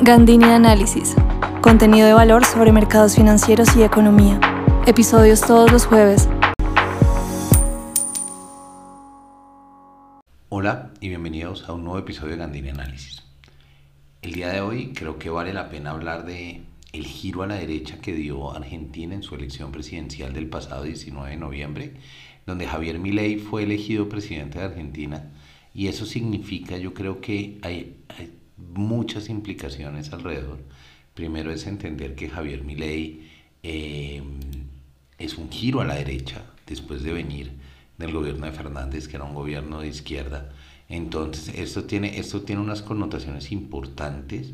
Gandini Análisis. Contenido de valor sobre mercados financieros y economía. Episodios todos los jueves. Hola y bienvenidos a un nuevo episodio de Gandini Análisis. El día de hoy creo que vale la pena hablar de el giro a la derecha que dio Argentina en su elección presidencial del pasado 19 de noviembre, donde Javier Milei fue elegido presidente de Argentina y eso significa, yo creo que hay, muchas implicaciones alrededor. Primero es entender que Javier Milei eh, es un giro a la derecha después de venir del gobierno de Fernández, que era un gobierno de izquierda. Entonces, esto tiene, esto tiene unas connotaciones importantes.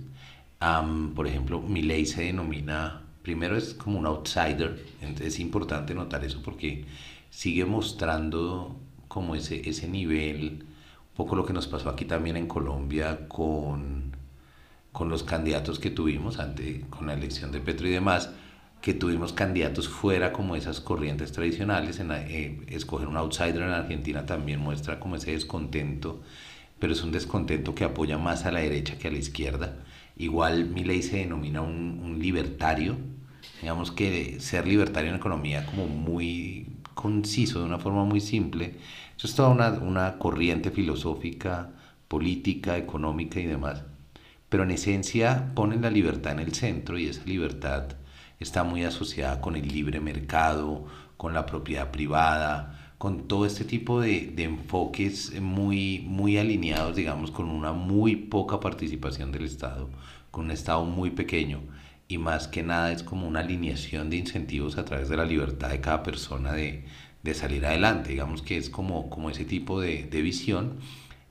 por ejemplo, Milei se denomina, primero es como un outsider, entonces es importante notar eso porque sigue mostrando como ese, ese nivel, poco lo que nos pasó aquí también en Colombia con, con los candidatos que tuvimos ante, con la elección de Petro y demás, que tuvimos candidatos fuera como esas corrientes tradicionales. En, eh, escoger un outsider en Argentina también muestra como ese descontento, pero es un descontento que apoya más a la derecha que a la izquierda. Igual Milei se denomina un, un libertario, digamos que ser libertario en economía como muy conciso, de una forma muy simple. Eso es toda una, una corriente filosófica, política, económica y demás. Pero en esencia ponen la libertad en el centro y esa libertad está muy asociada con el libre mercado, con la propiedad privada, con todo este tipo de, de, enfoques muy, muy alineados, digamos, con una muy poca participación del Estado, con un Estado muy pequeño y más que nada es como una alineación de incentivos a través de la libertad de cada persona de, de salir adelante, digamos que es como, como ese tipo de, de visión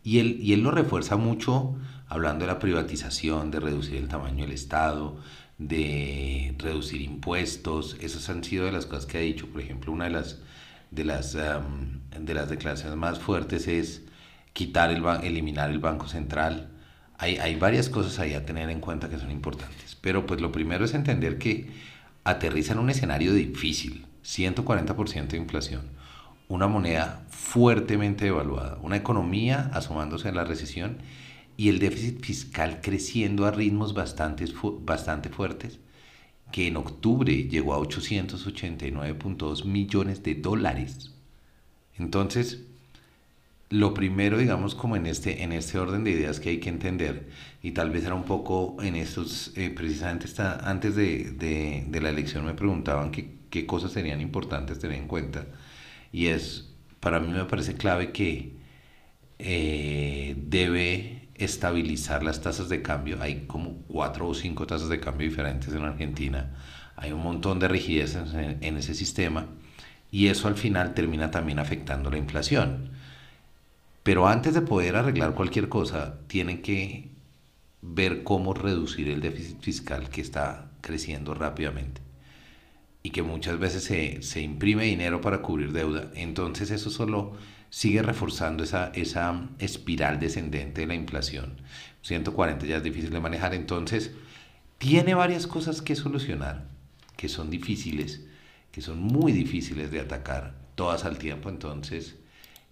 y él, y él lo refuerza mucho hablando de la privatización, de reducir el tamaño del Estado, de reducir impuestos, esas han sido de las cosas que ha dicho. Por ejemplo, una de las, de las, de las declaraciones más fuertes es quitar el eliminar el Banco Central. Hay, hay varias cosas ahí a tener en cuenta que son importantes. Pero pues lo primero es entender que aterriza en un escenario difícil, 140% de inflación, una moneda fuertemente devaluada, una economía asomándose en la recesión y el déficit fiscal creciendo a ritmos bastante, bastante fuertes, que en octubre llegó a 889.2 millones de dólares. Entonces, lo primero, digamos, como en este, en este orden de ideas que hay que entender, y tal vez era un poco en estos, eh, precisamente está, antes de, de, de, la elección me preguntaban qué, cosas serían importantes tener en cuenta, y es, para mí me parece clave que eh, debe estabilizar las tasas de cambio. Hay como cuatro o cinco tasas de cambio diferentes en Argentina. Hay un montón de rigidez en, ese sistema y eso al final termina también afectando la inflación. Pero antes de poder arreglar cualquier cosa, tienen que ver cómo reducir el déficit fiscal que está creciendo rápidamente y que muchas veces se, se imprime dinero para cubrir deuda. Entonces eso solo sigue reforzando esa, esa espiral descendente de la inflación. 140 ya es difícil de manejar, entonces tiene varias cosas que solucionar, que son difíciles, que son muy difíciles de atacar, todas al tiempo, entonces...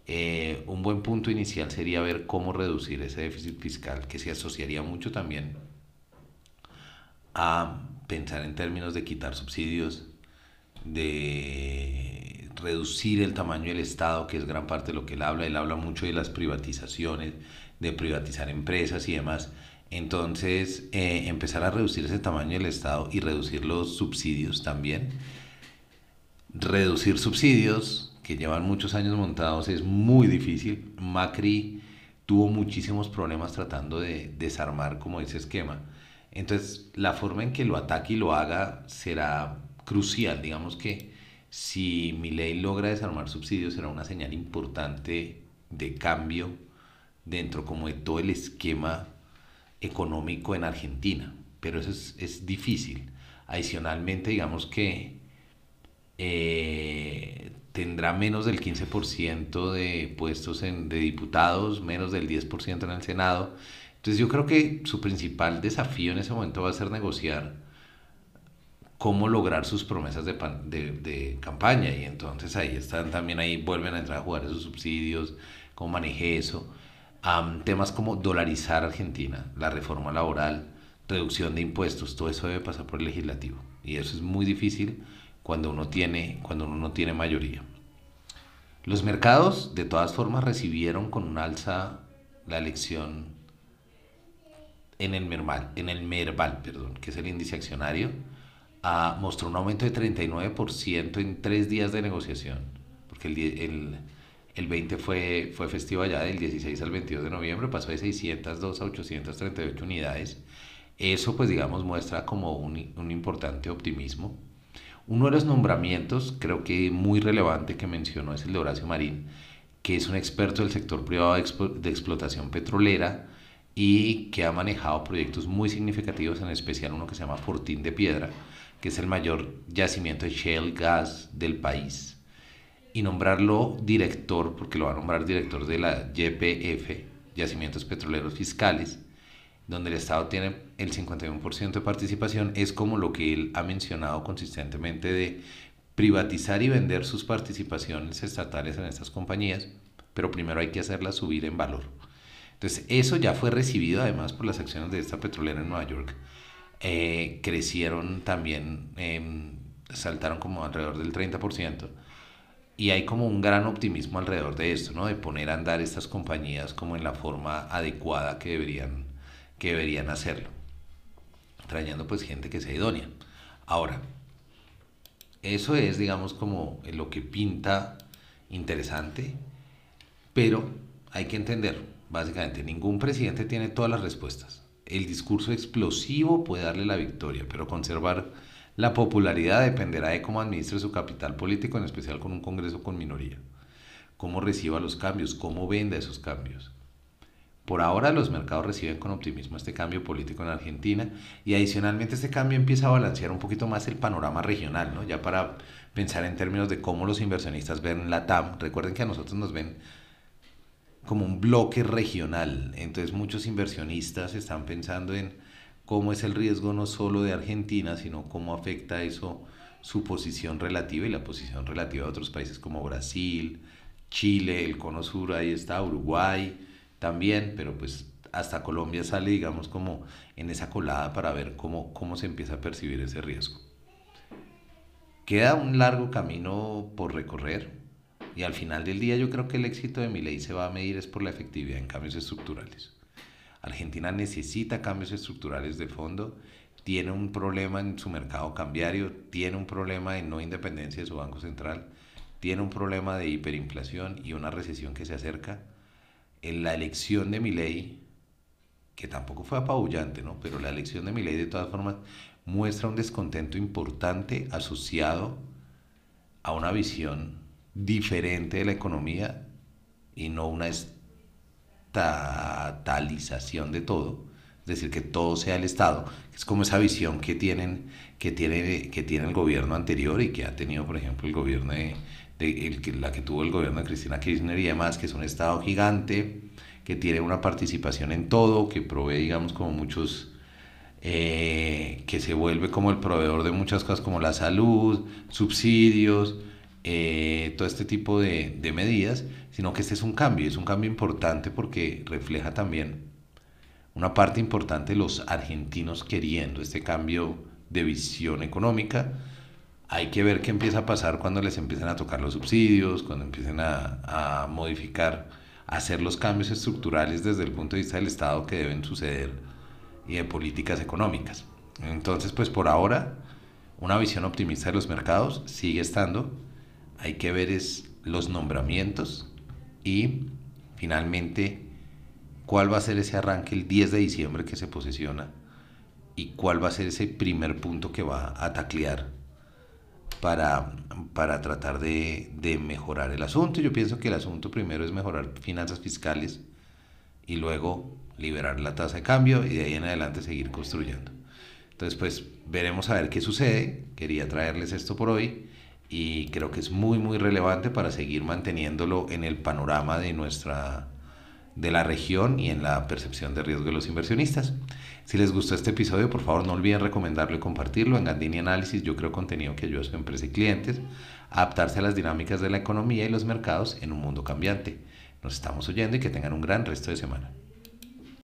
Eh, un buen punto inicial sería ver cómo reducir ese déficit fiscal, que se asociaría mucho también a pensar en términos de quitar subsidios, de reducir el tamaño del Estado, que es gran parte de lo que él habla. Él habla mucho de las privatizaciones, de privatizar empresas y demás. Entonces, eh, empezar a reducir ese tamaño del Estado y reducir los subsidios también. Reducir subsidios, que llevan muchos años montados, es muy difícil. Macri tuvo muchísimos problemas tratando de desarmar como ese esquema. Entonces, la forma en que lo ataque y lo haga será crucial. Digamos que si mi ley logra desarmar subsidios, será una señal importante de cambio dentro como de todo el esquema económico en Argentina. Pero eso es, difícil. Adicionalmente, digamos que eh, tendrá menos del 15% de puestos en, de diputados, menos del 10% en el Senado. Entonces yo creo que su principal desafío en ese momento va a ser negociar cómo lograr sus promesas de, de, campaña y entonces ahí están también ahí vuelven a entrar a jugar esos subsidios cómo maneje eso temas como dolarizar Argentina la reforma laboral reducción de impuestos, todo eso debe pasar por el legislativo. Y eso es muy difícil cuando uno tiene, cuando uno no tiene mayoría. Los mercados, de todas formas, recibieron con un alza la elección en el Merval, en el Merval, perdón, que es el índice accionario, a, mostró un aumento de 39% en tres días de negociación, porque el, el, el 20 fue, fue festivo allá del 16 al 22 de noviembre, pasó de 602 a 838 unidades. Eso, pues digamos, muestra como un, un importante optimismo. Uno de los nombramientos, creo que muy relevante que mencionó, es el de Horacio Marín, que es un experto del sector privado de, explotación petrolera y que ha manejado proyectos muy significativos, en especial uno que se llama Fortín de Piedra, que es el mayor yacimiento de shale gas del país. Y nombrarlo director, porque lo va a nombrar director de la YPF, Yacimientos Petroleros Fiscales, donde el Estado tiene el 51% de participación, es como lo que él ha mencionado consistentemente de privatizar y vender sus participaciones estatales en estas compañías, pero primero hay que hacerlas subir en valor. Entonces, eso ya fue recibido además por las acciones de esta petrolera en Nueva York. Eh, crecieron también, em, saltaron como alrededor del 30%. Y hay como un gran optimismo alrededor de esto, ¿no? De poner a andar estas compañías como en la forma adecuada que deberían que deberían hacerlo, trayendo pues gente que sea idónea. Ahora, eso es, digamos, como lo que pinta interesante, pero hay que entender, básicamente, ningún presidente tiene todas las respuestas. El discurso explosivo puede darle la victoria, pero conservar la popularidad dependerá de cómo administre su capital político, en especial con un Congreso con minoría. Cómo reciba los cambios, cómo venda esos cambios. Por ahora los mercados reciben con optimismo este cambio político en Argentina y adicionalmente este cambio empieza a balancear un poquito más el panorama regional, ¿no? Ya para pensar en términos de cómo los inversionistas ven la TAM. Recuerden que a nosotros nos ven como un bloque regional, entonces muchos inversionistas están pensando en cómo es el riesgo no solo de Argentina, sino cómo afecta eso su posición relativa y la posición relativa de otros países como Brasil, Chile, el Cono Sur, ahí está Uruguay, también, pero pues hasta Colombia sale, digamos, como en esa colada para ver cómo, cómo se empieza a percibir ese riesgo. Queda un largo camino por recorrer y al final del día yo creo que el éxito de mi ley se va a medir es por la efectividad en cambios estructurales. Argentina necesita cambios estructurales de fondo, tiene un problema en su mercado cambiario, tiene un problema de no independencia de su Banco Central, tiene un problema de hiperinflación y una recesión que se acerca en la elección de mi ley, que tampoco fue apabullante, ¿no? pero la elección de mi ley de todas formas muestra un descontento importante asociado a una visión diferente de la economía y no una estatalización de todo, es decir, que todo sea el Estado, es como esa visión que tienen que tiene, que tiene el gobierno anterior y que ha tenido, por ejemplo, el gobierno de, el, la que tuvo el gobierno de Cristina Kirchner y demás, que es un Estado gigante, que tiene una participación en todo, que provee, digamos, como muchos, eh, que se vuelve como el proveedor de muchas cosas como la salud, subsidios, eh, todo este tipo de, de medidas, sino que este es un cambio, es un cambio importante porque refleja también una parte importante de los argentinos queriendo este cambio de visión económica, hay que ver qué empieza a pasar cuando les empiezan a tocar los subsidios, cuando empiecen a, modificar, a hacer los cambios estructurales desde el punto de vista del Estado que deben suceder y de políticas económicas. Entonces, pues por ahora, una visión optimista de los mercados sigue estando. Hay que ver es los nombramientos y finalmente cuál va a ser ese arranque el 10 de diciembre que se posiciona y cuál va a ser ese primer punto que va a taclear para, para tratar de, de, mejorar el asunto. Yo pienso que el asunto primero es mejorar finanzas fiscales y luego liberar la tasa de cambio y de ahí en adelante seguir construyendo. Entonces, pues veremos a ver qué sucede. Quería traerles esto por hoy y creo que es muy, muy relevante para seguir manteniéndolo en el panorama de nuestra de la región y en la percepción de riesgo de los inversionistas. Si les gustó este episodio, por favor no olviden recomendarlo y compartirlo. En Gandini Análisis yo creo contenido que ayuda a su empresa y clientes a adaptarse a las dinámicas de la economía y los mercados en un mundo cambiante. Nos estamos oyendo y que tengan un gran resto de semana.